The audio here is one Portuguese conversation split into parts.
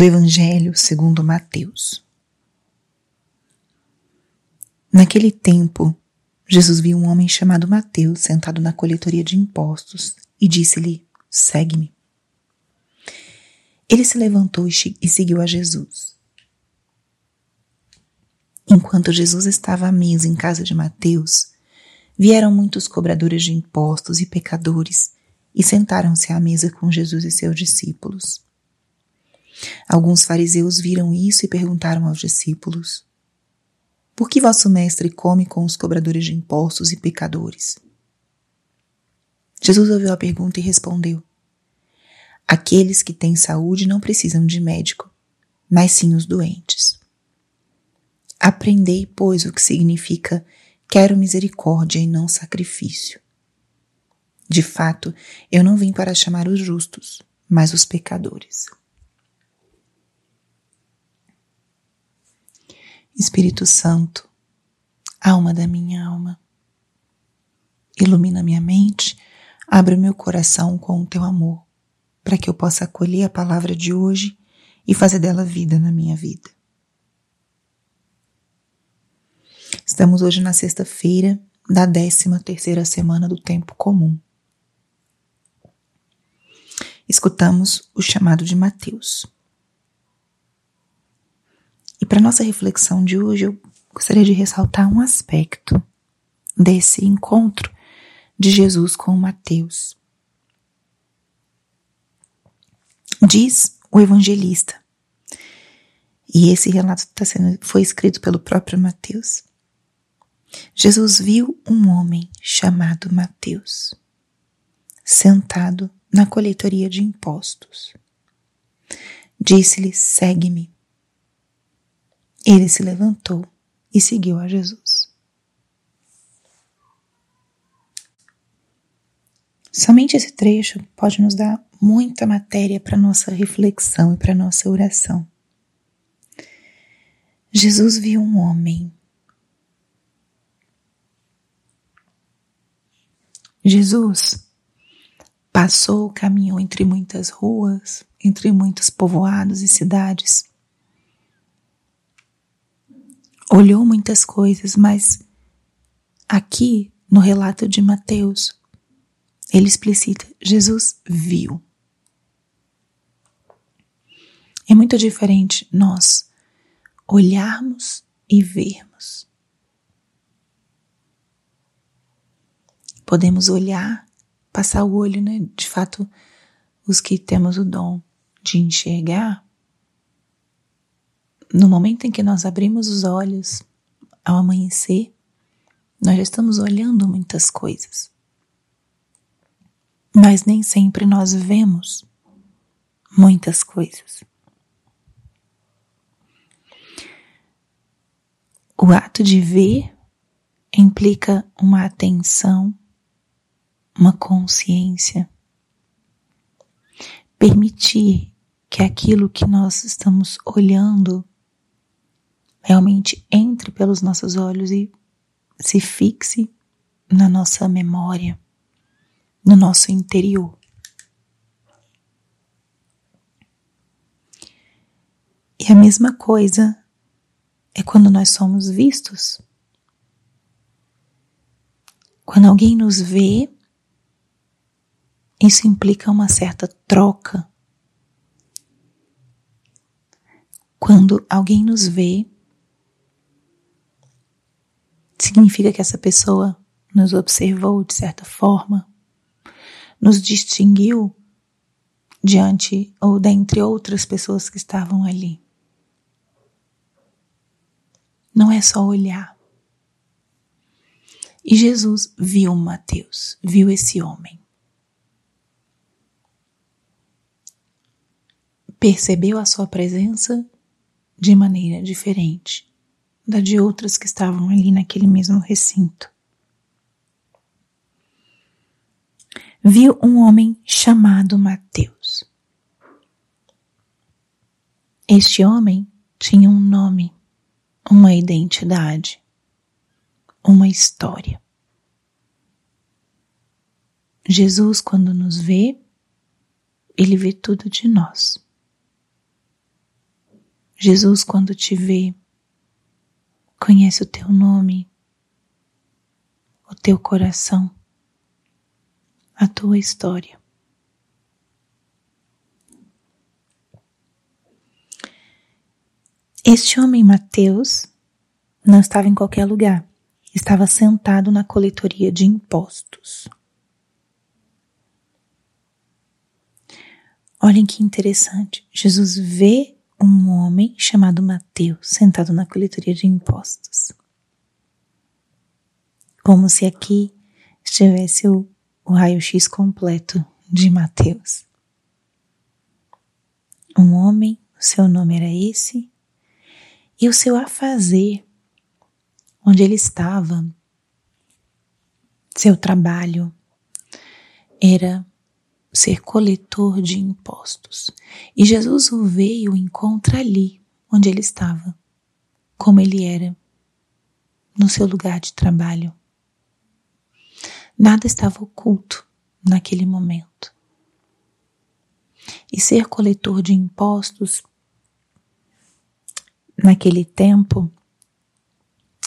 do Evangelho segundo Mateus. Naquele tempo, Jesus viu um homem chamado Mateus sentado na coletoria de impostos e disse-lhe: Segue-me. Ele se levantou e seguiu a Jesus. Enquanto Jesus estava à mesa em casa de Mateus, vieram muitos cobradores de impostos e pecadores e sentaram-se à mesa com Jesus e seus discípulos. Alguns fariseus viram isso e perguntaram aos discípulos: Por que vosso mestre come com os cobradores de impostos e pecadores? Jesus ouviu a pergunta e respondeu: Aqueles que têm saúde não precisam de médico, mas sim os doentes. Aprendei, pois, o que significa quero misericórdia e não sacrifício. De fato, eu não vim para chamar os justos, mas os pecadores. Espírito Santo, alma da minha alma, ilumina minha mente, abre meu coração com o teu amor, para que eu possa acolher a palavra de hoje e fazer dela vida na minha vida. Estamos hoje na sexta-feira da décima terceira semana do tempo comum. Escutamos o chamado de Mateus. Para nossa reflexão de hoje, eu gostaria de ressaltar um aspecto desse encontro de Jesus com Mateus. Diz o evangelista, e esse relato tá sendo, foi escrito pelo próprio Mateus. Jesus viu um homem chamado Mateus sentado na coletoria de impostos. Disse-lhe: Segue-me. Ele se levantou e seguiu a Jesus. Somente esse trecho pode nos dar muita matéria para nossa reflexão e para nossa oração. Jesus viu um homem. Jesus passou, caminhou entre muitas ruas, entre muitos povoados e cidades olhou muitas coisas, mas aqui no relato de Mateus, ele explicita: Jesus viu. É muito diferente nós olharmos e vermos. Podemos olhar, passar o olho, né? De fato, os que temos o dom de enxergar, no momento em que nós abrimos os olhos ao amanhecer, nós já estamos olhando muitas coisas. Mas nem sempre nós vemos muitas coisas. O ato de ver implica uma atenção, uma consciência. Permitir que aquilo que nós estamos olhando realmente entre pelos nossos olhos e se fixe na nossa memória, no nosso interior. E a mesma coisa é quando nós somos vistos. Quando alguém nos vê, isso implica uma certa troca. Quando alguém nos vê, significa que essa pessoa nos observou de certa forma, nos distinguiu diante ou dentre outras pessoas que estavam ali. Não é só olhar. E Jesus viu Mateus, viu esse homem. Percebeu a sua presença de maneira diferente da de outras que estavam ali naquele mesmo recinto. Viu um homem chamado Mateus. Este homem tinha um nome, uma identidade, uma história. Jesus, quando nos vê, ele vê tudo de nós. Jesus, quando te vê, conhece o teu nome, o teu coração, a tua história. Este homem Mateus não estava em qualquer lugar, estava sentado na coletoria de impostos. Olhem que interessante. Jesus vê um homem chamado Mateus sentado na coletoria de impostos. Como se aqui estivesse o, o raio-x completo de Mateus. Um homem, o seu nome era esse, e o seu afazer, onde ele estava, seu trabalho, era ser coletor de impostos. E Jesus o vê e encontra ali, onde ele estava, como ele era, no seu lugar de trabalho. Nada estava oculto naquele momento. E ser coletor de impostos naquele tempo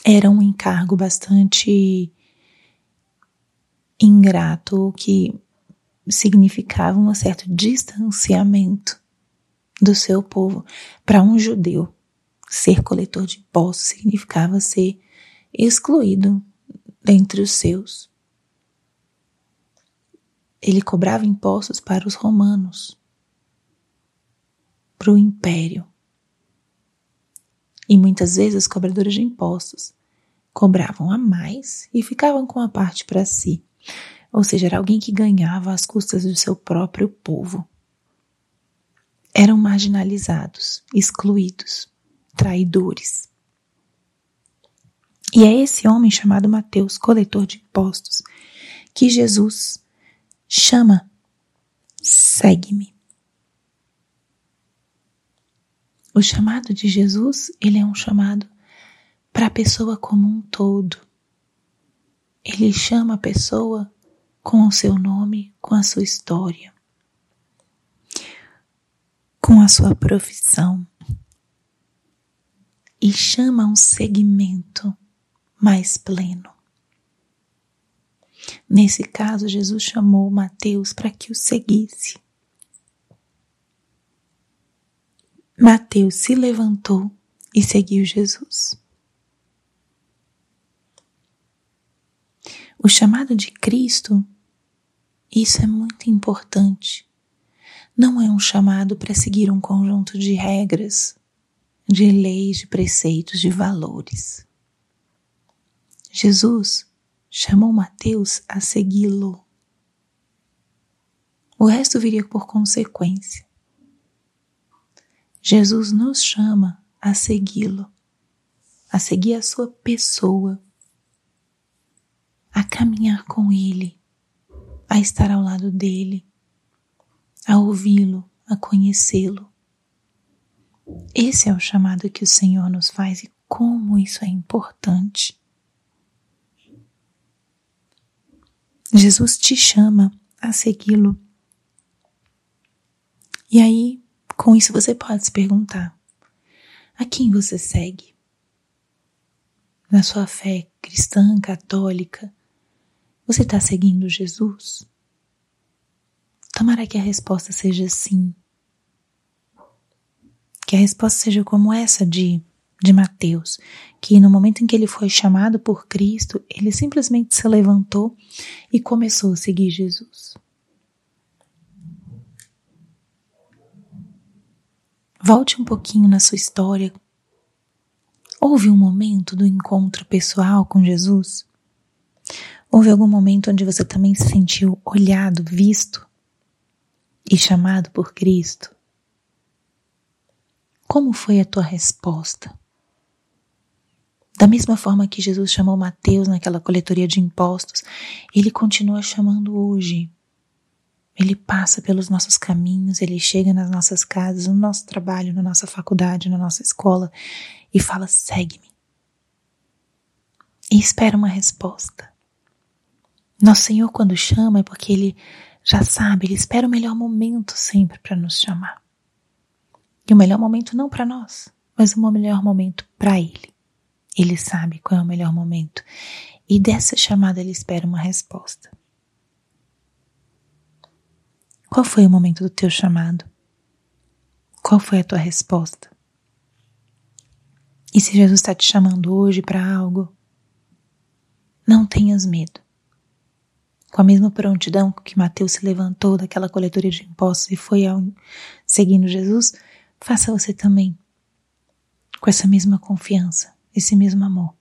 era um encargo bastante ingrato que significava um certo distanciamento do seu povo. Para um judeu, ser coletor de impostos significava ser excluído dentre os seus. Ele cobrava impostos para os romanos, para o império. E muitas vezes os cobradores de impostos cobravam a mais e ficavam com a parte para si ou seja, era alguém que ganhava às custas do seu próprio povo. Eram marginalizados, excluídos, traidores. E é esse homem chamado Mateus, coletor de impostos, que Jesus chama: segue-me. O chamado de Jesus, ele é um chamado para a pessoa como um todo. Ele chama a pessoa com o seu nome, com a sua história, com a sua profissão e chama um segmento mais pleno. Nesse caso, Jesus chamou Mateus para que o seguisse. Mateus se levantou e seguiu Jesus. O chamado de Cristo isso é muito importante. Não é um chamado para seguir um conjunto de regras, de leis, de preceitos, de valores. Jesus chamou Mateus a segui-lo. O resto viria por consequência. Jesus nos chama a segui-lo, a seguir a sua pessoa, a caminhar com Ele a estar ao lado dele, a ouvi-lo, a conhecê-lo. Esse é o chamado que o Senhor nos faz e como isso é importante. Jesus te chama a segui-lo. E aí, com isso, você pode se perguntar: a quem você segue? Na sua fé cristã, católica, você está seguindo Jesus? Tomara que a resposta seja sim. Que a resposta seja como essa de, de Mateus, que no momento em que ele foi chamado por Cristo, ele simplesmente se levantou e começou a seguir Jesus. Volte um pouquinho na sua história. Houve um momento do encontro pessoal com Jesus? Houve algum momento onde você também se sentiu olhado, visto e chamado por Cristo? Como foi a tua resposta? Da mesma forma que Jesus chamou Mateus naquela coletoria de impostos, ele continua chamando hoje. Ele passa pelos nossos caminhos, ele chega nas nossas casas, no nosso trabalho, na nossa faculdade, na nossa escola e fala: segue-me. E espera uma resposta. Nosso Senhor, quando chama, é porque Ele já sabe, Ele espera o melhor momento sempre para nos chamar. E o melhor momento não para nós, mas o melhor momento para Ele. Ele sabe qual é o melhor momento e dessa chamada Ele espera uma resposta. Qual foi o momento do teu chamado? Qual foi a tua resposta? E se Jesus está te chamando hoje para algo, não tenhas medo. Com a mesma prontidão que Mateus se levantou daquela coletoria de impostos e foi ao, seguindo Jesus, faça você também. Com essa mesma confiança, esse mesmo amor.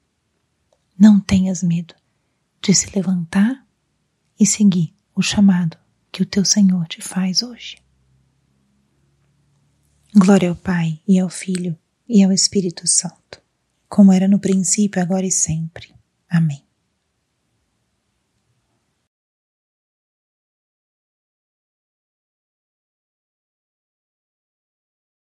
Não tenhas medo de se levantar e seguir o chamado que o teu Senhor te faz hoje. Glória ao Pai e ao Filho e ao Espírito Santo, como era no princípio, agora e sempre. Amém.